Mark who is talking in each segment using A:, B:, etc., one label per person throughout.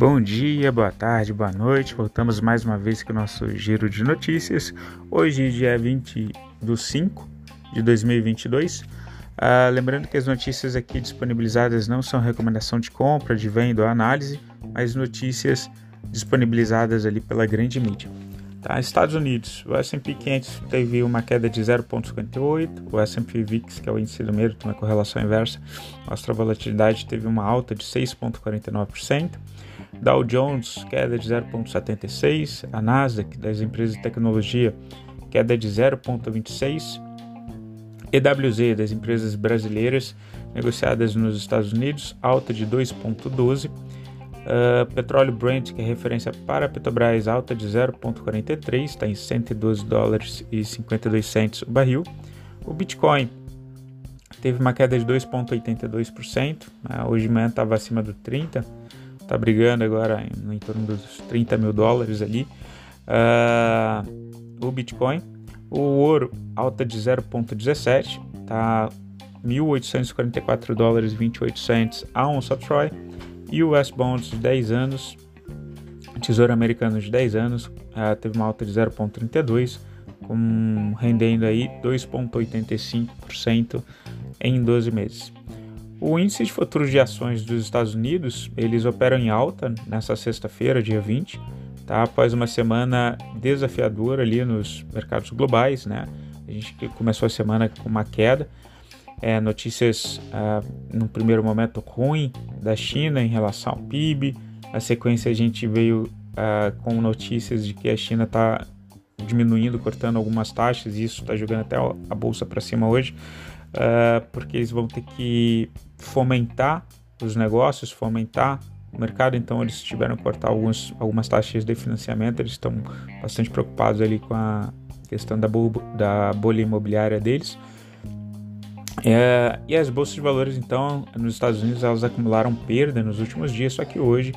A: Bom dia, boa tarde, boa noite. Voltamos mais uma vez com o nosso giro de notícias. Hoje, dia 20 do 5 de 2022. Ah, lembrando que as notícias aqui disponibilizadas não são recomendação de compra, de venda ou análise, mas notícias disponibilizadas ali pela grande mídia. Tá, Estados Unidos, o S&P 500 teve uma queda de 0,58, o S&P VIX, que é o índice do medo, tem uma correlação inversa, mostra a volatilidade, teve uma alta de 6,49%, Dow Jones, queda de 0,76%, a Nasdaq, das empresas de tecnologia, queda de 0,26%, EWZ, das empresas brasileiras negociadas nos Estados Unidos, alta de 2,12%, Uh, petróleo Brent, que é referência para a Petrobras, alta de 0,43, está em 112 dólares e 52 centos o barril. O Bitcoin teve uma queda de 2,82%, né? hoje de manhã estava acima do 30, está brigando agora em, em, torno dos 30 mil dólares ali. Uh, o Bitcoin, o ouro alta de 0,17, está 1.844 dólares e 28 centos a onça Troy US Bonds de 10 anos, Tesouro Americano de 10 anos, uh, teve uma alta de 0,32, com rendendo aí 2,85% em 12 meses. O índice de futuros de ações dos Estados Unidos, eles operam em alta nessa sexta-feira, dia 20, tá? após uma semana desafiadora ali nos mercados globais, né? A gente começou a semana com uma queda, é, notícias ah, no primeiro momento ruim da China em relação ao PIB. Na sequência a gente veio ah, com notícias de que a China está diminuindo, cortando algumas taxas e isso está jogando até a bolsa para cima hoje, ah, porque eles vão ter que fomentar os negócios, fomentar o mercado, então eles tiveram que cortar alguns, algumas taxas de financiamento, eles estão bastante preocupados ali com a questão da, da bolha imobiliária deles. É, e as bolsas de valores, então, nos Estados Unidos, elas acumularam perda nos últimos dias, só que hoje,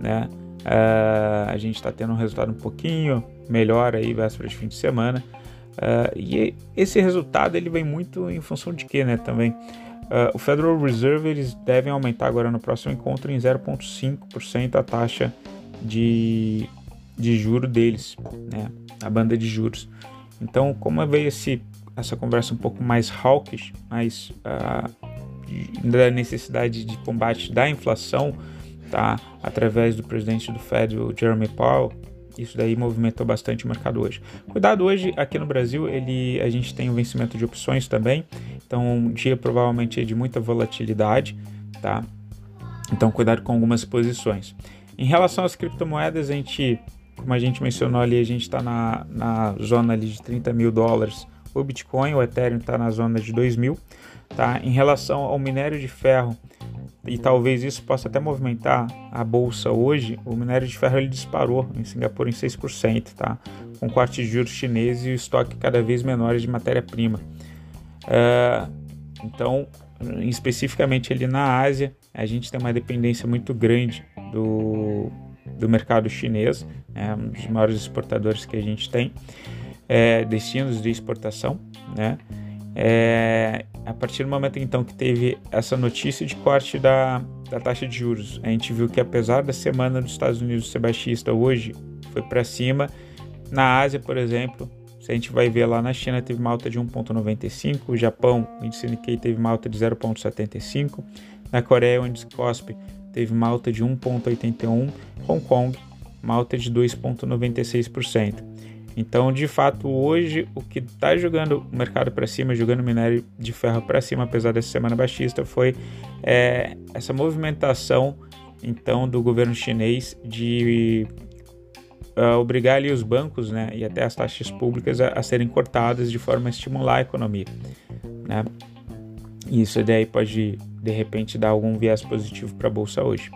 A: né, é, a gente está tendo um resultado um pouquinho melhor aí, véspera de fim de semana. É, e esse resultado ele vem muito em função de quê, né, também? É, o Federal Reserve eles devem aumentar agora no próximo encontro em 0,5% a taxa de, de juro deles, né, a banda de juros. Então, como veio esse essa conversa um pouco mais hawkish, mais uh, da necessidade de combate da inflação, tá? Através do presidente do Fed, o Jeremy Powell, isso daí movimentou bastante o mercado hoje. Cuidado hoje aqui no Brasil, ele a gente tem o vencimento de opções também, então um dia provavelmente é de muita volatilidade, tá? Então cuidado com algumas posições. Em relação às criptomoedas, a gente, como a gente mencionou ali, a gente está na, na zona ali de 30 mil dólares o Bitcoin, o Ethereum está na zona de 2 mil. Tá? Em relação ao minério de ferro, e talvez isso possa até movimentar a bolsa hoje, o minério de ferro ele disparou em Singapura em 6%, tá? com corte de juros chineses e o estoque cada vez menor de matéria-prima. Uh, então, especificamente ali na Ásia, a gente tem uma dependência muito grande do, do mercado chinês, é um dos maiores exportadores que a gente tem é, destinos de exportação, né? É, a partir do momento então que teve essa notícia de corte da, da taxa de juros, a gente viu que apesar da semana dos Estados Unidos ser baixista hoje foi para cima. Na Ásia, por exemplo, se a gente vai ver lá na China teve uma alta de 1,95, o Japão, o índice Nikkei teve uma alta de 0,75, na Coreia o índice Kospi teve uma alta de 1,81, Hong Kong uma alta de 2,96%. Então, de fato, hoje o que está jogando o mercado para cima, jogando minério de ferro para cima, apesar dessa semana baixista, foi é, essa movimentação então do governo chinês de uh, obrigar ali os bancos né, e até as taxas públicas a, a serem cortadas de forma a estimular a economia. Né? E isso daí pode de repente dar algum viés positivo para a bolsa hoje.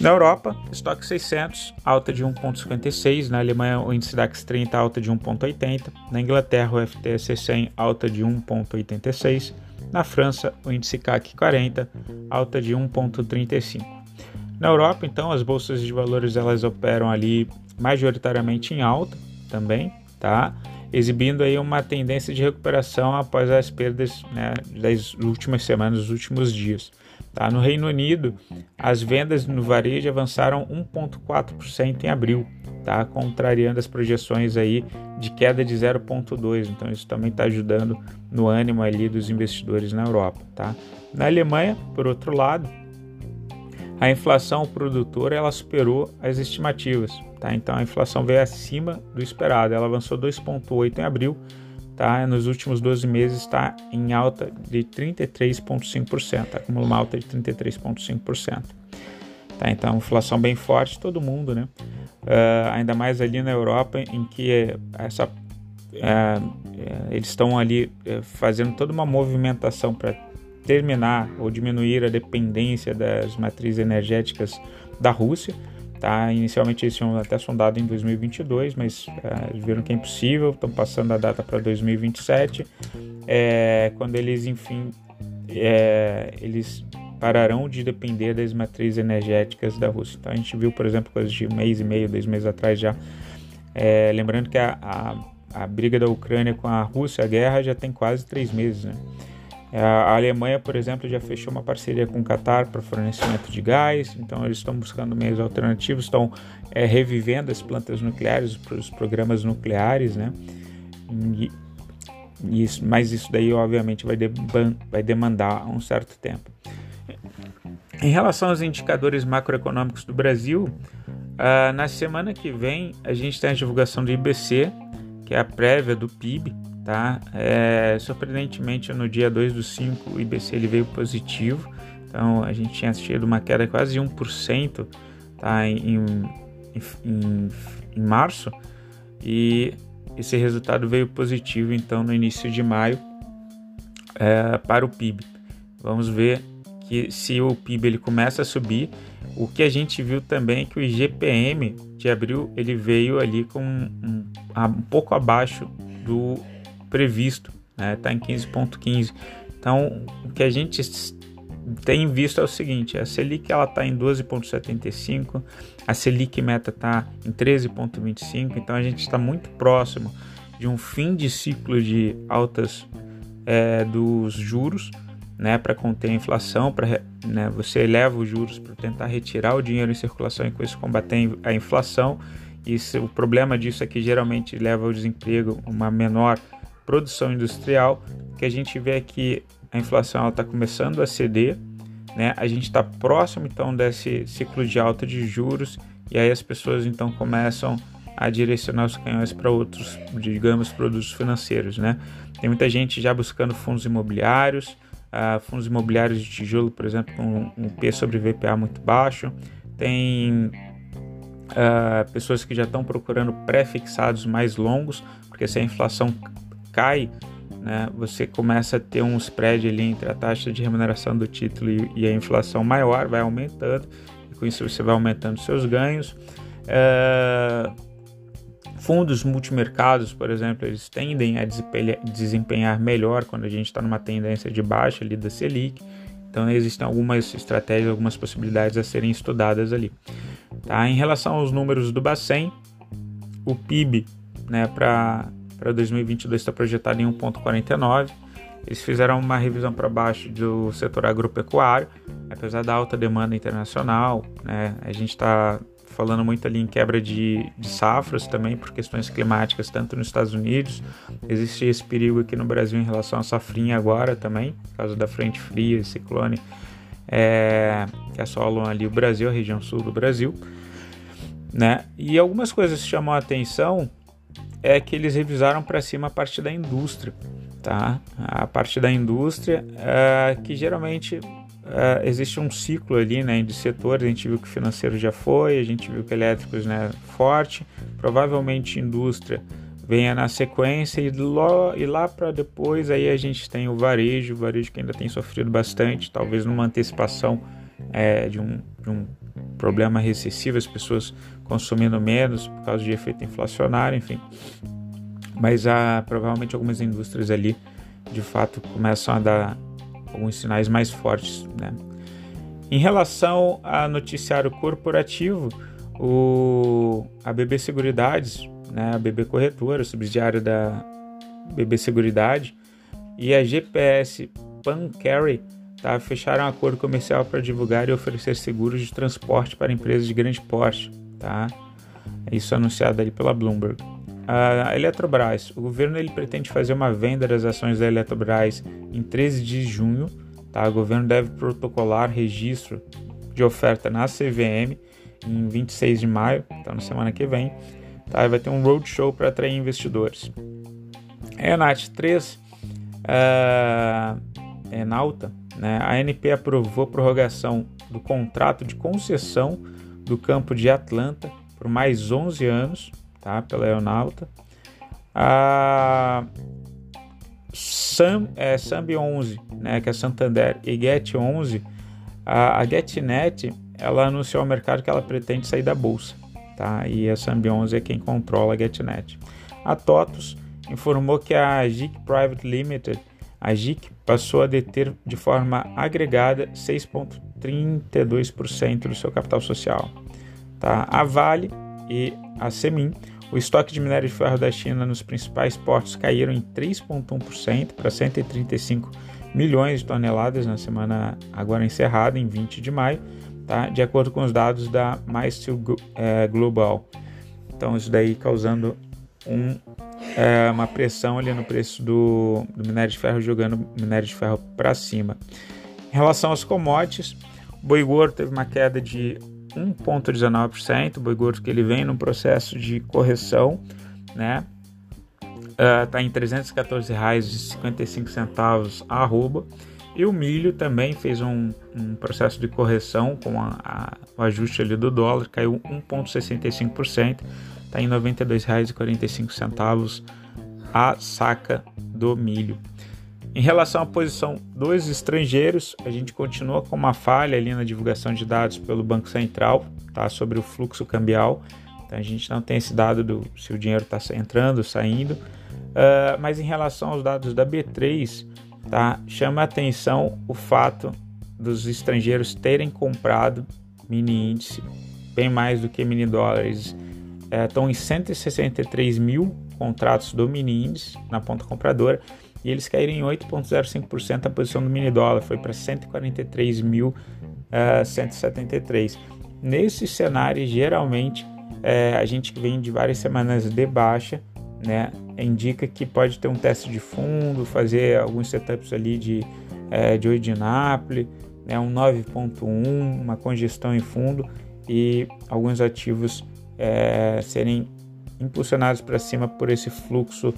A: Na Europa, estoque 600, alta de 1,56. Na Alemanha, o índice DAX 30, alta de 1,80. Na Inglaterra, o FTSE 100, alta de 1,86. Na França, o índice CAC 40, alta de 1,35. Na Europa, então, as bolsas de valores elas operam ali majoritariamente em alta também, tá? Exibindo aí uma tendência de recuperação após as perdas né, das últimas semanas, dos últimos dias. Tá? No Reino Unido, as vendas no varejo avançaram 1,4% em abril, tá? contrariando as projeções aí de queda de 0,2%. Então isso também está ajudando no ânimo ali dos investidores na Europa. Tá? Na Alemanha, por outro lado, a inflação produtora ela superou as estimativas. Tá? Então a inflação veio acima do esperado. Ela avançou 2,8% em abril tá? Nos últimos 12 meses está em alta de 33,5%, acumula uma alta de 33,5%. Tá? Então, inflação bem forte, todo mundo, né? Uh, ainda mais ali na Europa, em que essa, uh, eles estão ali fazendo toda uma movimentação para terminar ou diminuir a dependência das matrizes energéticas da Rússia. Tá? Inicialmente eles tinham até sondado em 2022, mas é, viram que é impossível, estão passando a data para 2027, é, quando eles, enfim, é, eles pararão de depender das matrizes energéticas da Rússia. Então a gente viu, por exemplo, coisas de um mês e meio, dois meses atrás já, é, lembrando que a, a, a briga da Ucrânia com a Rússia, a guerra, já tem quase três meses, né? É, a Alemanha, por exemplo, já fechou uma parceria com o Qatar para fornecimento de gás, então eles estão buscando meios alternativos, estão é, revivendo as plantas nucleares, os programas nucleares, né? E, isso, mas isso daí, obviamente, vai, de, vai demandar um certo tempo. Em relação aos indicadores macroeconômicos do Brasil, uh, na semana que vem a gente tem a divulgação do IBC, que é a prévia do PIB, tá? É, surpreendentemente, no dia 2 do 5, o IBC ele veio positivo, então a gente tinha assistido uma queda de quase 1% tá? em, em, em, em março, e esse resultado veio positivo então no início de maio é, para o PIB. Vamos ver que se o PIB ele começa a subir, o que a gente viu também é que o IGPM de abril ele veio ali com um, um pouco abaixo do previsto, está né? Tá em 15,15. Então, o que a gente tem visto é o seguinte: a Selic ela está em 12,75, a Selic meta está em 13,25, então a gente está muito próximo de um fim de ciclo de altas é, dos juros, né, para conter a inflação, para né, você eleva os juros para tentar retirar o dinheiro em circulação e com isso combater a inflação. Isso, o problema disso é que geralmente leva ao desemprego, uma menor produção industrial, que a gente vê que a inflação está começando a ceder, né? A gente está próximo então desse ciclo de alta de juros e aí as pessoas então começam a direcionar os canhões para outros, digamos, produtos financeiros, né? Tem muita gente já buscando fundos imobiliários, uh, fundos imobiliários de tijolo, por exemplo, com um P sobre VPA muito baixo. Tem uh, pessoas que já estão procurando pré-fixados mais longos, porque se a inflação cai, né, você começa a ter um spread ali entre a taxa de remuneração do título e, a inflação maior, vai aumentando, e com isso você vai aumentando seus ganhos. É, fundos multimercados, por exemplo, eles tendem a desempenhar melhor quando a gente está numa tendência de baixa ali da Selic. Então existem algumas estratégias, algumas possibilidades a serem estudadas ali. Tá? Em relação aos números do Bacen, o PIB né, para para 2022 está projetado em 1,49. Eles fizeram uma revisão para baixo do setor agropecuário, apesar da alta demanda internacional. Né, a gente está falando muito ali em quebra de, de safras também por questões climáticas, tanto nos Estados Unidos. Existe esse perigo aqui no Brasil em relação à safrinha agora também, por causa da frente fria, ciclone, é, que assolam ali o Brasil, a região sul do Brasil. Né? E algumas coisas chamam a atenção é que eles revisaram para cima a parte da indústria, tá? A parte da indústria é, que geralmente é, existe um ciclo ali, né, de setores. A gente viu que o financeiro já foi, a gente viu que elétricos, né, forte. Provavelmente indústria venha na sequência e, lo, e lá para depois aí a gente tem o varejo, o varejo que ainda tem sofrido bastante, talvez numa antecipação é, de, um, de um problema recessivo, as pessoas consumindo menos por causa de efeito inflacionário, enfim. Mas há provavelmente algumas indústrias ali de fato começam a dar alguns sinais mais fortes. Né? Em relação a noticiário corporativo, o, a BB Seguridades né, a BB Corretora, subsidiário da BB Seguridade, e a GPS Pancarry tá, fecharam um acordo comercial para divulgar e oferecer seguros de transporte para empresas de grande porte. Tá? Isso anunciado ali pela Bloomberg. A Eletrobras, o governo ele pretende fazer uma venda das ações da Eletrobras em 13 de junho. Tá? O governo deve protocolar registro de oferta na CVM em 26 de maio, então na semana que vem. Tá? Vai ter um roadshow para atrair investidores. Enat 3, uh, Enalta? A ANP aprovou a prorrogação do contrato de concessão do campo de Atlanta por mais 11 anos tá? pela aeronauta. A Sam, é, Sambi 11, né? que é Santander, e Get 11, a, a GetNet ela anunciou ao mercado que ela pretende sair da bolsa. Tá? E a Sambi 11 é quem controla a GetNet. A TOTUS informou que a GIC Private Limited, a GIC, passou a deter de forma agregada 6,32% do seu capital social. Tá? A Vale e a Semin, o estoque de minério de ferro da China nos principais portos caíram em 3,1% para 135 milhões de toneladas na semana agora encerrada, em 20 de maio, tá? de acordo com os dados da MySteel é, Global. Então, isso daí causando um, é, uma pressão ali no preço do, do minério de ferro, jogando minério de ferro para cima. Em relação aos commodities, o boi gordo teve uma queda de 1,19%. O boi gordo que ele vem num processo de correção, né? Está uh, em R$ 314,55 a arroba. E o milho também fez um, um processo de correção com a, a, o ajuste ali do dólar, caiu 1,65%, está em R$ 92,45 a saca do milho. Em relação à posição dos estrangeiros, a gente continua com uma falha ali na divulgação de dados pelo Banco Central tá, sobre o fluxo cambial. Então a gente não tem esse dado do se o dinheiro está entrando, saindo. Uh, mas em relação aos dados da B3, tá, chama atenção o fato dos estrangeiros terem comprado mini índice bem mais do que mini dólares. Estão é, em 163 mil contratos do mini índice na ponta compradora e eles caíram em 8,05% a posição do mini dólar, foi para 143.173. Uh, Nesse cenário, geralmente, é, a gente que vem de várias semanas de baixa, né, indica que pode ter um teste de fundo, fazer alguns setups ali de, é, de 8 de Napoli, né, um 9.1, uma congestão em fundo e alguns ativos é, serem impulsionados para cima por esse fluxo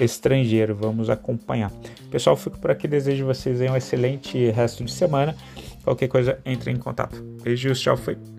A: estrangeiro. Vamos acompanhar. Pessoal, fico por aqui. Desejo vocês um excelente resto de semana. Qualquer coisa, entre em contato. Beijos, tchau, foi.